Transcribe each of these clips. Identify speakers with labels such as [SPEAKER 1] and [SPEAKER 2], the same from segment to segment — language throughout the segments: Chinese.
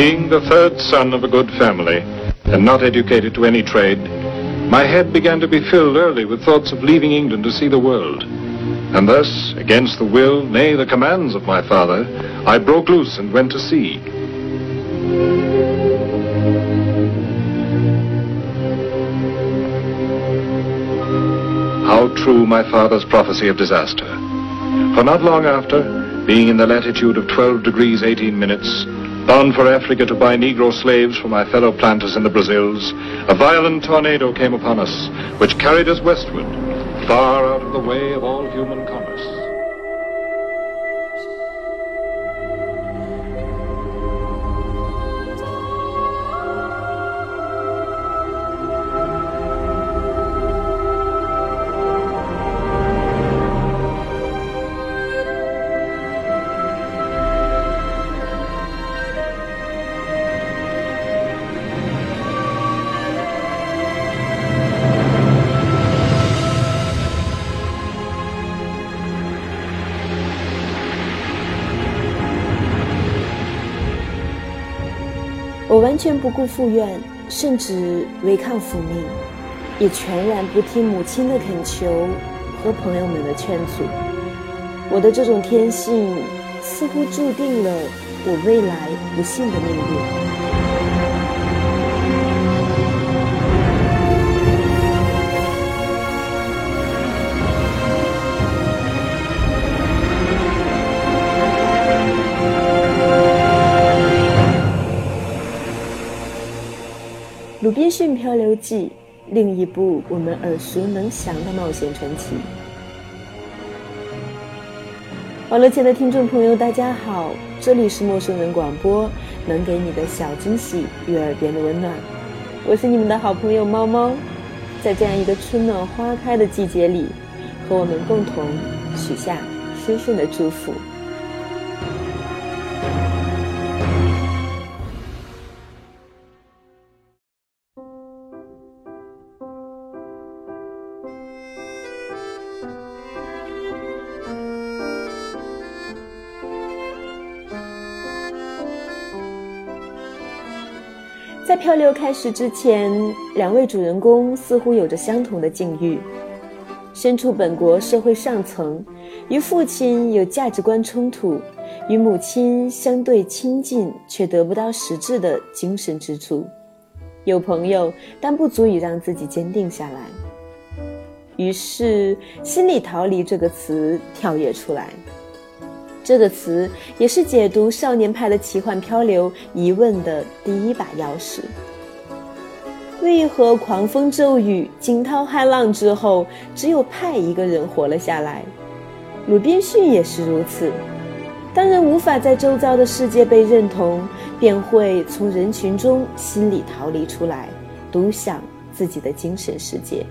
[SPEAKER 1] Being the third son of a good family, and not educated to any trade, my head began to be filled early with thoughts of leaving England to see the world. And thus, against the will, nay, the commands of my father, I broke loose and went to sea. How true my father's prophecy of disaster. For not long after, being in the latitude of 12 degrees 18 minutes, bound for Africa to buy Negro slaves for my fellow planters in the Brazils, a violent tornado came upon us, which carried us westward, far out of the way of all human commerce.
[SPEAKER 2] 全不顾父愿，甚至违抗父命，也全然不听母亲的恳求和朋友们的劝阻。我的这种天性似乎注定了我未来不幸的命运。《鲁滨逊漂流记》，另一部我们耳熟能详的冒险传奇。网络前的听众朋友，大家好，这里是陌生人广播，能给你的小惊喜与耳边的温暖。我是你们的好朋友猫猫，在这样一个春暖花开的季节里，和我们共同许下深深的祝福。漂流开始之前，两位主人公似乎有着相同的境遇：身处本国社会上层，与父亲有价值观冲突，与母亲相对亲近却得不到实质的精神支柱，有朋友但不足以让自己坚定下来。于是，“心理逃离”这个词跳跃出来。这个词也是解读少年派的奇幻漂流疑问的第一把钥匙。为何狂风骤雨、惊涛骇浪之后，只有派一个人活了下来？鲁滨逊也是如此。当人无法在周遭的世界被认同，便会从人群中心里逃离出来，独享自己的精神世界。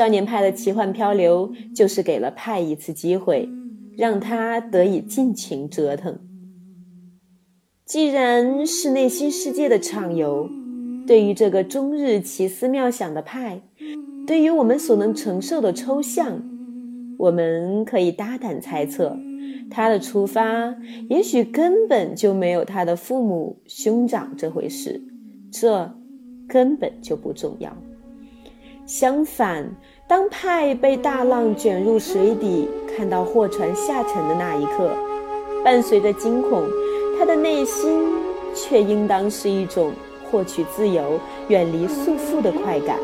[SPEAKER 2] 少年派的奇幻漂流就是给了派一次机会，让他得以尽情折腾。既然是内心世界的畅游，对于这个终日奇思妙想的派，对于我们所能承受的抽象，我们可以大胆猜测，他的出发也许根本就没有他的父母兄长这回事，这根本就不重要。相反，当派被大浪卷入水底，看到货船下沉的那一刻，伴随着惊恐，他的内心却应当是一种获取自由、远离束缚的快感。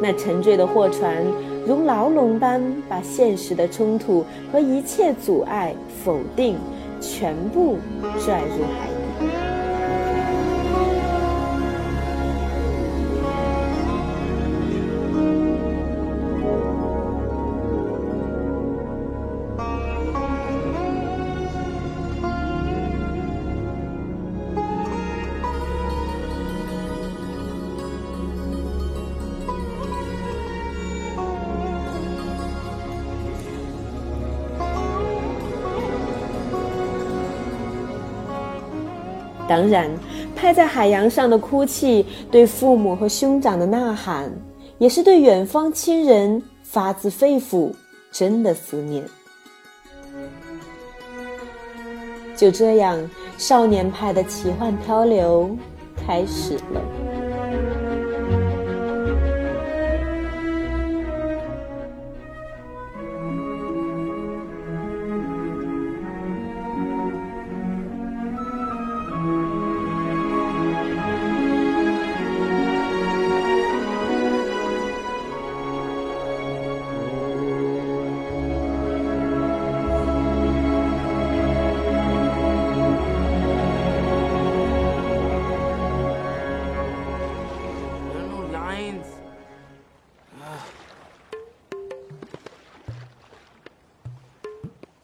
[SPEAKER 2] 那沉坠的货船如牢笼般把现实的冲突和一切阻碍、否定全部拽入海当然，拍在海洋上的哭泣，对父母和兄长的呐喊，也是对远方亲人发自肺腑、真的思念。就这样，少年派的奇幻漂流开始了。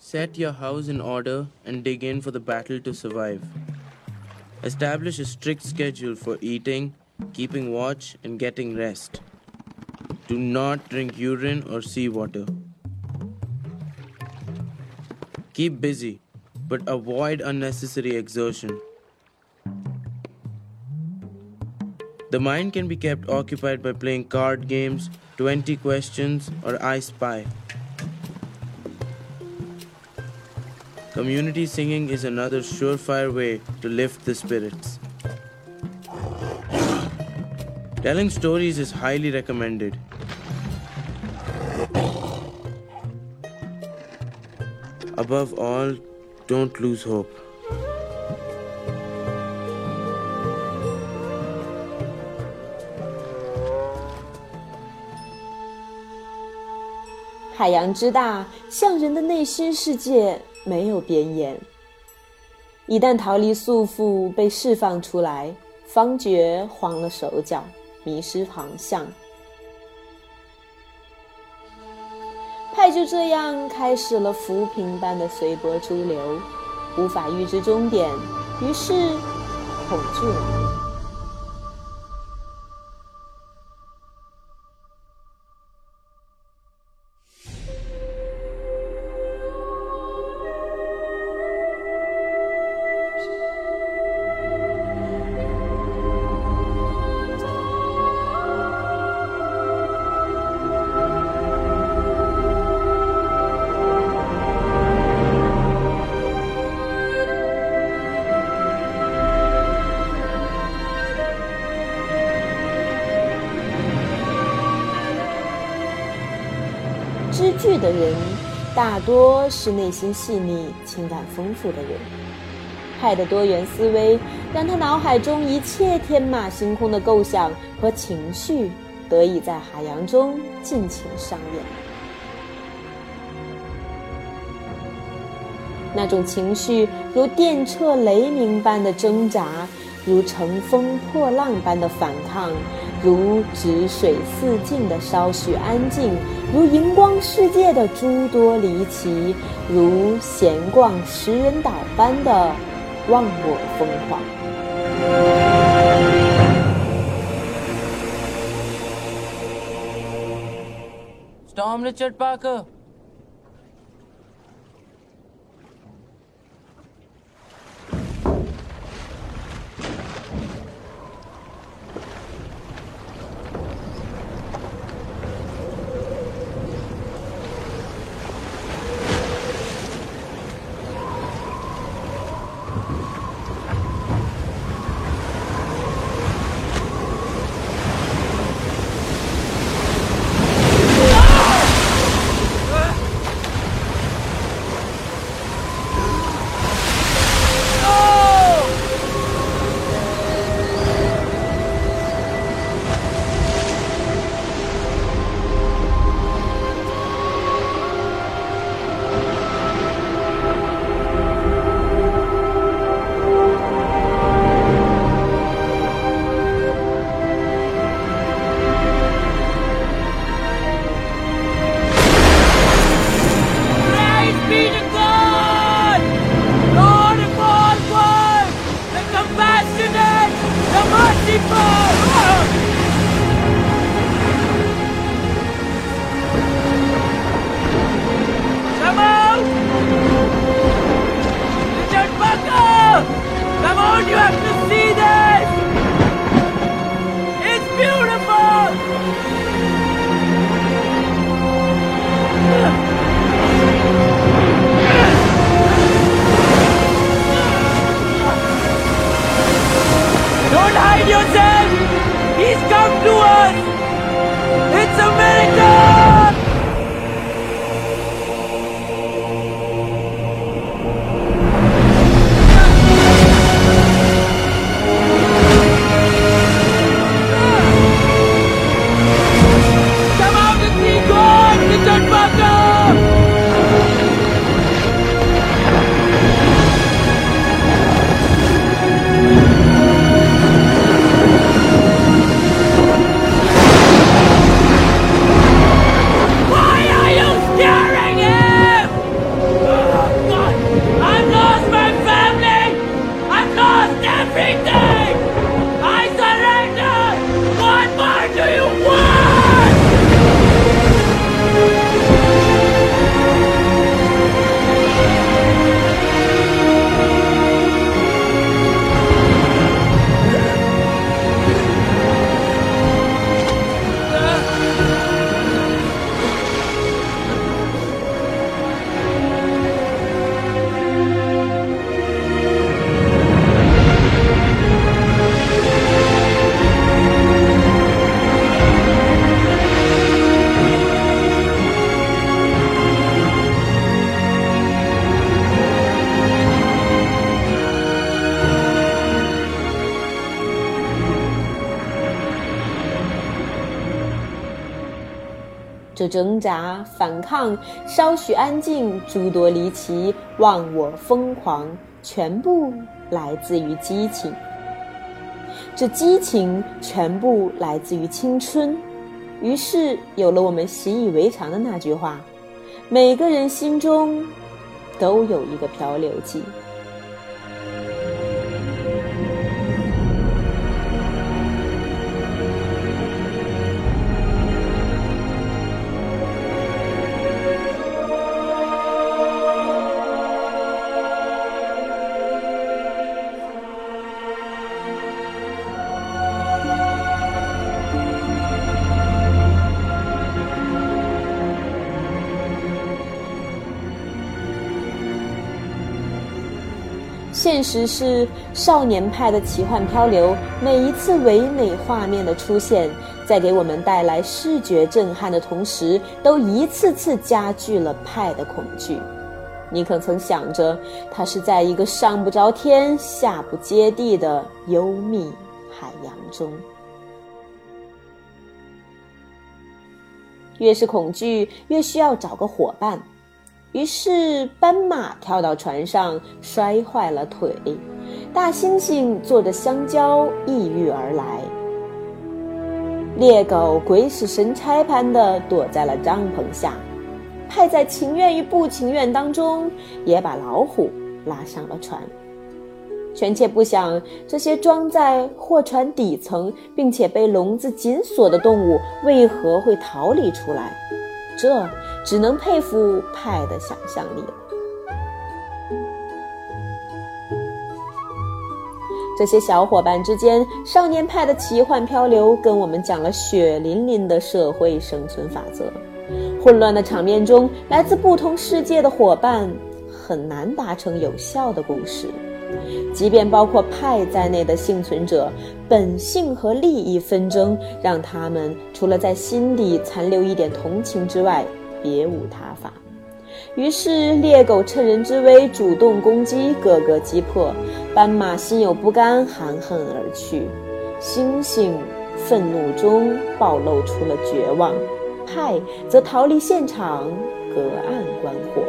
[SPEAKER 3] Set your house in order and dig in for the battle to survive. Establish a strict schedule for eating, keeping watch, and getting rest. Do not drink urine or seawater. Keep busy, but avoid unnecessary exertion. The mind can be kept occupied by playing card games, 20 questions, or I Spy. Community singing is another surefire way to lift the spirits. Telling stories is highly recommended. Above all, don't lose hope.
[SPEAKER 2] 海洋之大，像人的内心世界 没有边沿。一旦逃离束缚，被释放出来，方觉慌了手脚，迷失方向。派就这样开始了浮萍般的随波逐流，无法预知终点，于是恐惧了。剧的人大多是内心细腻、情感丰富的人。派的多元思维让他脑海中一切天马行空的构想和情绪得以在海洋中尽情上演。那种情绪如电掣雷鸣般的挣扎，如乘风破浪般的反抗。如止水似镜的稍许安静，如荧光世界的诸多离奇，如闲逛食人岛般的忘我疯狂。
[SPEAKER 3] Tom Richard Parker.
[SPEAKER 2] 这挣扎、反抗、稍许安静、诸多离奇、忘我、疯狂，全部来自于激情。这激情全部来自于青春，于是有了我们习以为常的那句话：每个人心中都有一个漂流记。实是少年派的奇幻漂流，每一次唯美画面的出现，在给我们带来视觉震撼的同时，都一次次加剧了派的恐惧。你可曾想着，它是在一个上不着天、下不接地的幽密海洋中？越是恐惧，越需要找个伙伴。于是，斑马跳到船上，摔坏了腿；大猩猩坐着香蕉抑郁而来；猎狗鬼使神差般的躲在了帐篷下。派在情愿与不情愿当中，也把老虎拉上了船。全切不想这些装在货船底层并且被笼子紧锁的动物为何会逃离出来。这只能佩服派的想象力了。这些小伙伴之间，少年派的奇幻漂流跟我们讲了血淋淋的社会生存法则。混乱的场面中，来自不同世界的伙伴很难达成有效的共识。即便包括派在内的幸存者，本性和利益纷争让他们除了在心底残留一点同情之外，别无他法。于是，猎狗趁人之危主动攻击，个个击破；斑马心有不甘，含恨而去；猩猩愤怒中暴露出了绝望，派则逃离现场，隔岸观火。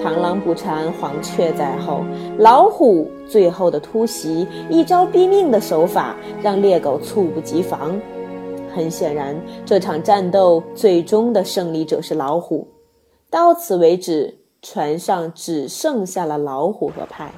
[SPEAKER 2] 螳螂捕蝉，黄雀在后；老虎最后的突袭，一招毙命的手法，让猎狗猝不及防。很显然，这场战斗最终的胜利者是老虎。到此为止，船上只剩下了老虎和派。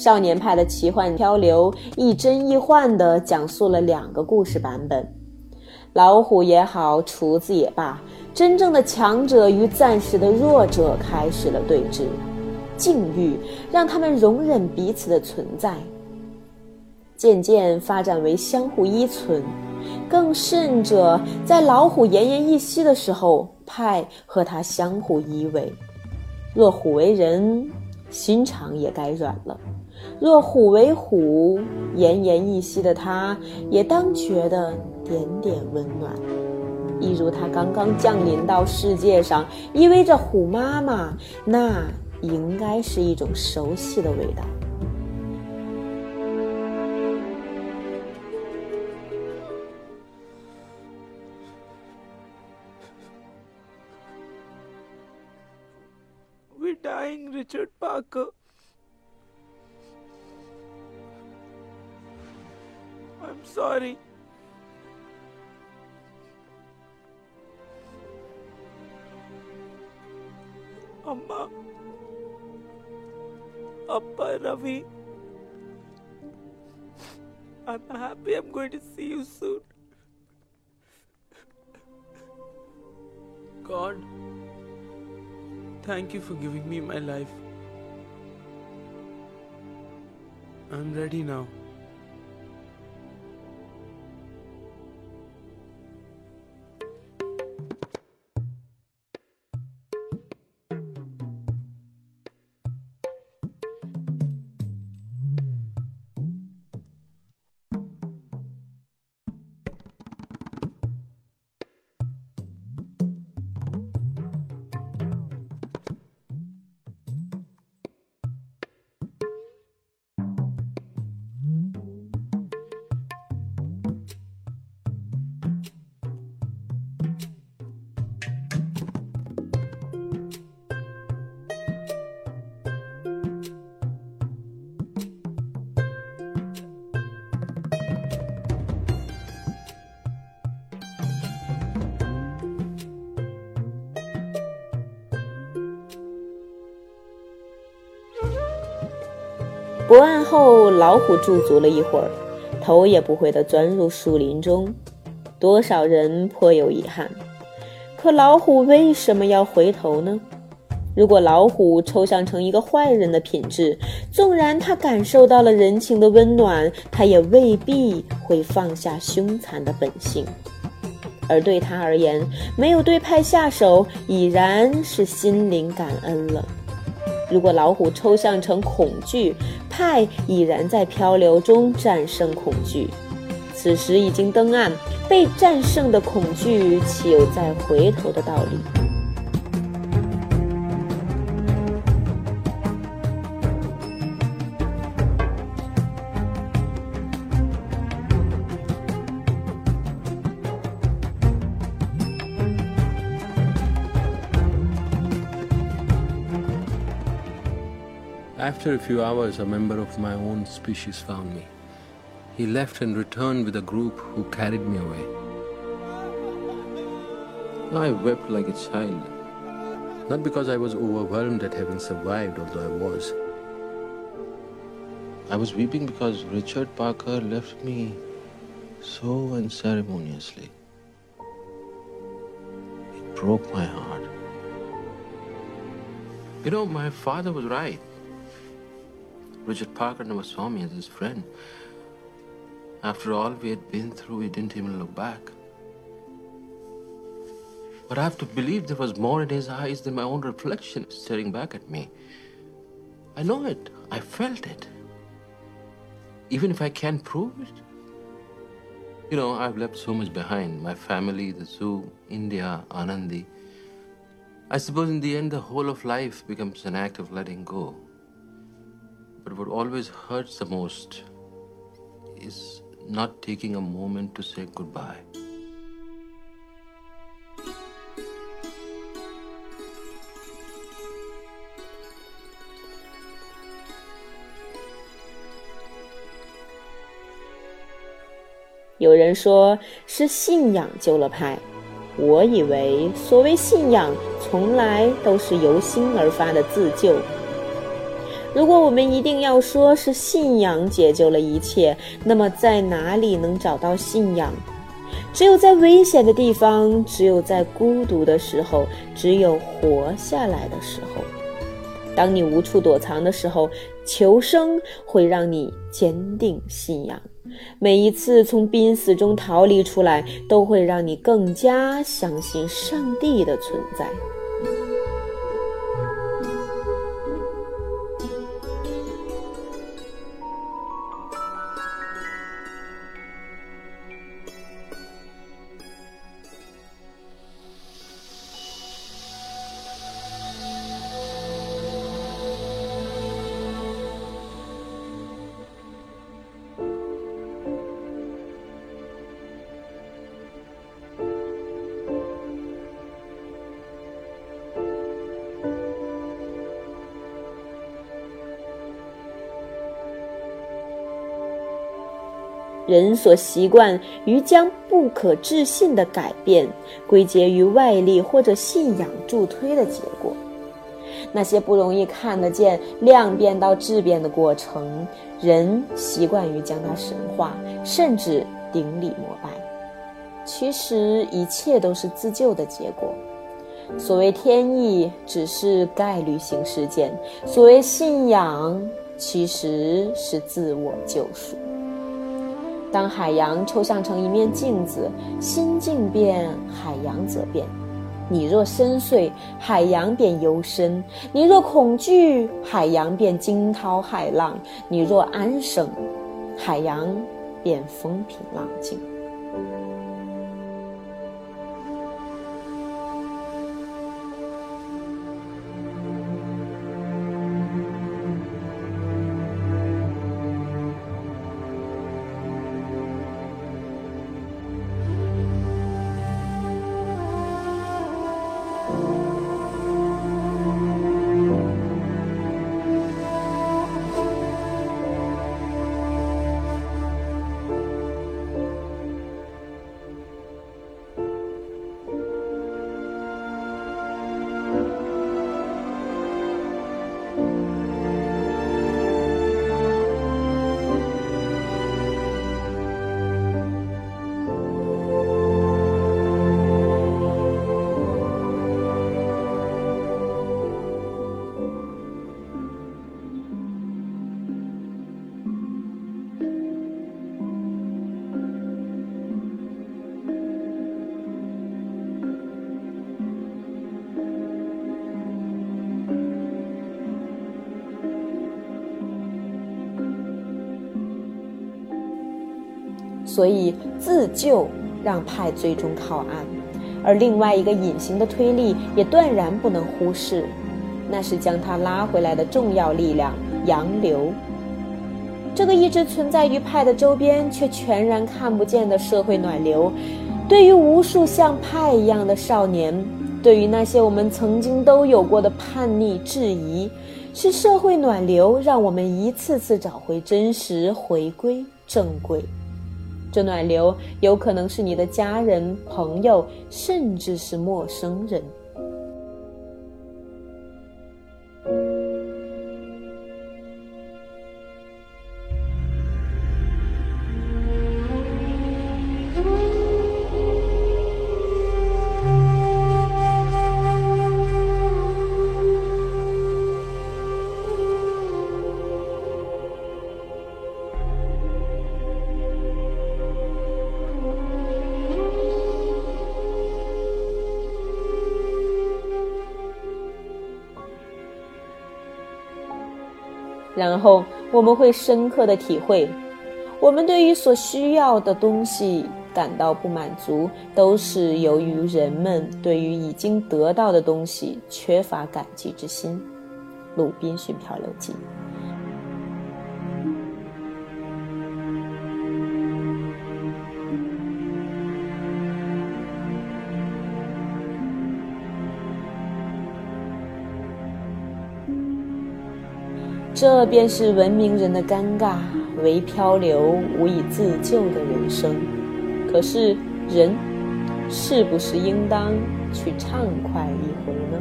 [SPEAKER 2] 少年派的奇幻漂流亦真亦幻地讲述了两个故事版本。老虎也好，厨子也罢，真正的强者与暂时的弱者开始了对峙。境遇让他们容忍彼此的存在，渐渐发展为相互依存。更甚者，在老虎奄奄一息的时候，派和他相互依偎。若虎为人，心肠也该软了。若虎为虎，奄奄一息的他，也当觉得点点温暖，一如他刚刚降临到世界上，依偎着虎妈妈，那应该是一种熟悉的味道。
[SPEAKER 3] We're dying, Richard Parker. I'm sorry. Amma. Appa Ravi. I'm happy I'm going to see you soon. God, thank you for giving me my life. I'm ready now.
[SPEAKER 2] 博案后，老虎驻足了一会儿，头也不回地钻入树林中。多少人颇有遗憾，可老虎为什么要回头呢？如果老虎抽象成一个坏人的品质，纵然他感受到了人情的温暖，他也未必会放下凶残的本性。而对他而言，没有对派下手，已然是心灵感恩了。如果老虎抽象成恐惧，派已然在漂流中战胜恐惧。此时已经登岸，被战胜的恐惧，岂有再回头的道理
[SPEAKER 4] ？After a few hours, a member of my own species found me. He left and returned with a group who carried me away. I wept like a child, not because I was overwhelmed at having survived, although I was. I was weeping because Richard Parker left me so unceremoniously. It broke my heart. You know, my father was right. Richard Parker never saw me as his friend. After all we had been through, he didn't even look back. But I have to believe there was more in his eyes than my own reflection staring back at me. I know it. I felt it. Even if I can't prove it. You know, I've left so much behind. My family, the zoo, India, Anandi. I suppose in the end, the whole of life becomes an act of letting go. But what always hurts the most is not taking a moment to say goodbye.
[SPEAKER 2] 有人说是信仰救了派，我以为所谓信仰，从来都是由心而发的自救。如果我们一定要说是信仰解救了一切，那么在哪里能找到信仰？只有在危险的地方，只有在孤独的时候，只有活下来的时候。当你无处躲藏的时候，求生会让你坚定信仰。每一次从濒死中逃离出来，都会让你更加相信上帝的存在。人所习惯于将不可置信的改变归结于外力或者信仰助推的结果，那些不容易看得见量变到质变的过程，人习惯于将它神化，甚至顶礼膜拜。其实一切都是自救的结果。所谓天意，只是概率性事件；所谓信仰，其实是自我救赎。当海洋抽象成一面镜子，心境变，海洋则变。你若深邃，海洋便幽深；你若恐惧，海洋便惊涛骇浪；你若安生，海洋便风平浪静。所以自救让派最终靠岸。而另外一个隐形的推力也断然不能忽视，那是将他拉回来的重要力量——洋流。这个一直存在于派的周边却全然看不见的社会暖流，对于无数像派一样的少年，对于那些我们曾经都有过的叛逆质疑，是社会暖流让我们一次次找回真实，回归正轨。这暖流有可能是你的家人、朋友，甚至是陌生人。然后我们会深刻的体会，我们对于所需要的东西感到不满足，都是由于人们对于已经得到的东西缺乏感激之心。《鲁滨逊漂流记》。这便是文明人的尴尬，唯漂流无以自救的人生。可是，人是不是应当去畅快一回呢？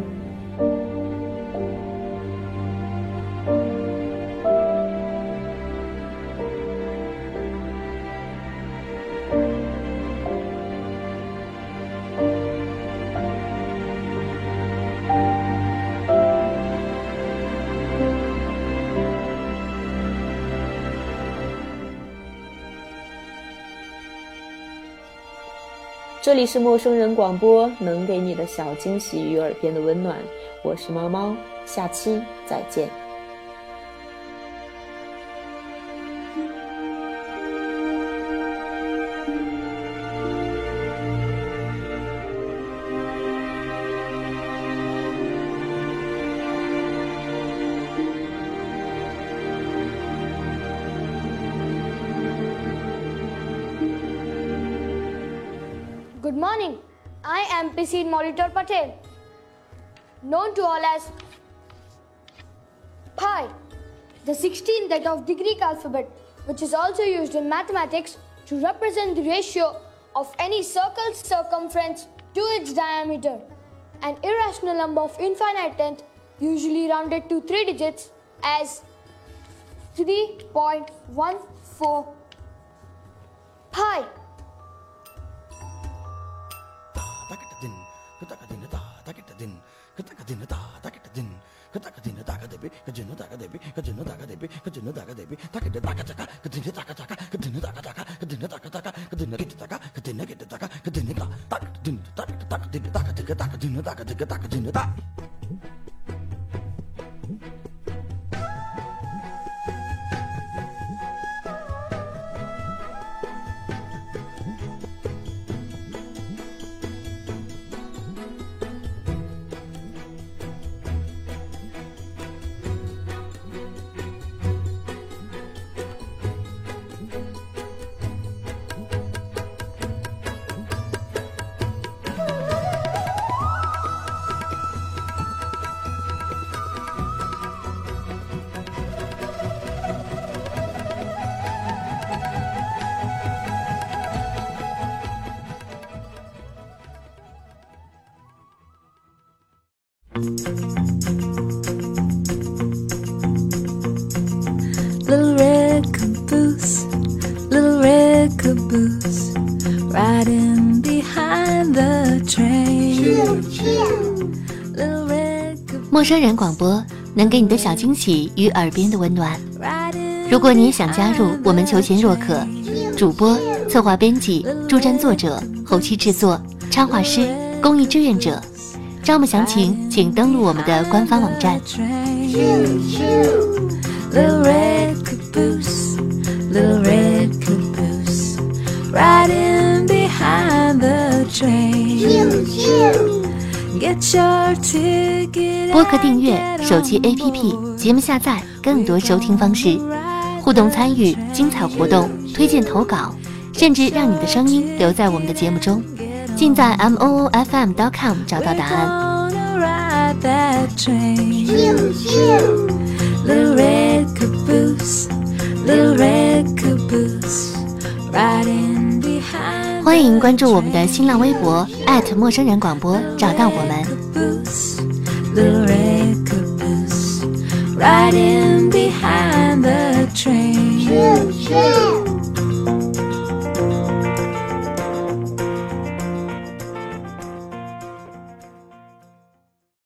[SPEAKER 2] 这里是陌生人广播，能给你的小惊喜与耳边的温暖。我是猫猫，下期再见。
[SPEAKER 5] Am Pisid Molitor Patel, known to all as pi, the 16th letter of the Greek alphabet, which is also used in mathematics to represent the ratio of any circle's circumference to its diameter. An irrational number of infinite tenth, usually rounded to three digits, as 3.14 pi.
[SPEAKER 6] ದಿನ ದಾದ ಕೆಟ್ಟ ದಿನ ಕದಕ ದಿನ ದಾಗ ದೇಬಿ ಕಜಿನ ದಾಗ ದೇಬಿ ಕಜಿನ ದಾಗ
[SPEAKER 7] ದೇಬಿ ಕಜಿನ
[SPEAKER 6] ದಾಗ ದೇಬಿ ತಕಿಟ ದಾಕ ಚಕ ಕದಿನ ದಾಕ ದಾಕ ಕದಿನ ದಾಕ ದಾಕ ಕದಿನ ದಾಕ ದಾಕ ಕದಿನ ಗಿಟ ದಾಕ ಕದಿನ ಗಿಟ ದಾಕ ಕದಿನ ದಾಕ ದಿನ ದಾಕ ದಾಕ ದಿನ ದಾಕ ದಿಗ ದಾಕ ದಿನ ದಾಕ ದಿಗ ದಾಕ ದಿನ ದಾಕ
[SPEAKER 7] 真人广播能给你的小惊喜与耳边的温暖。如果你也想加入我们求贤若渴，主播、策划、编辑、助战作者、后期制作、插画师、公益志愿者，招募详情请登录我们的官方网站。
[SPEAKER 6] Right in behind the train. Choo, choo.
[SPEAKER 7] 播客订阅、手机 APP、节目下载、更多收听方式、互动参与、精彩活动、推荐投稿，甚至让你的声音留在我们的节目中，尽在 m o o f m dot com 找到答案。
[SPEAKER 6] Little red caboose, little red caboose, riding behind.
[SPEAKER 7] 欢迎关注我们的新浪微博陌生人广播，找到我们。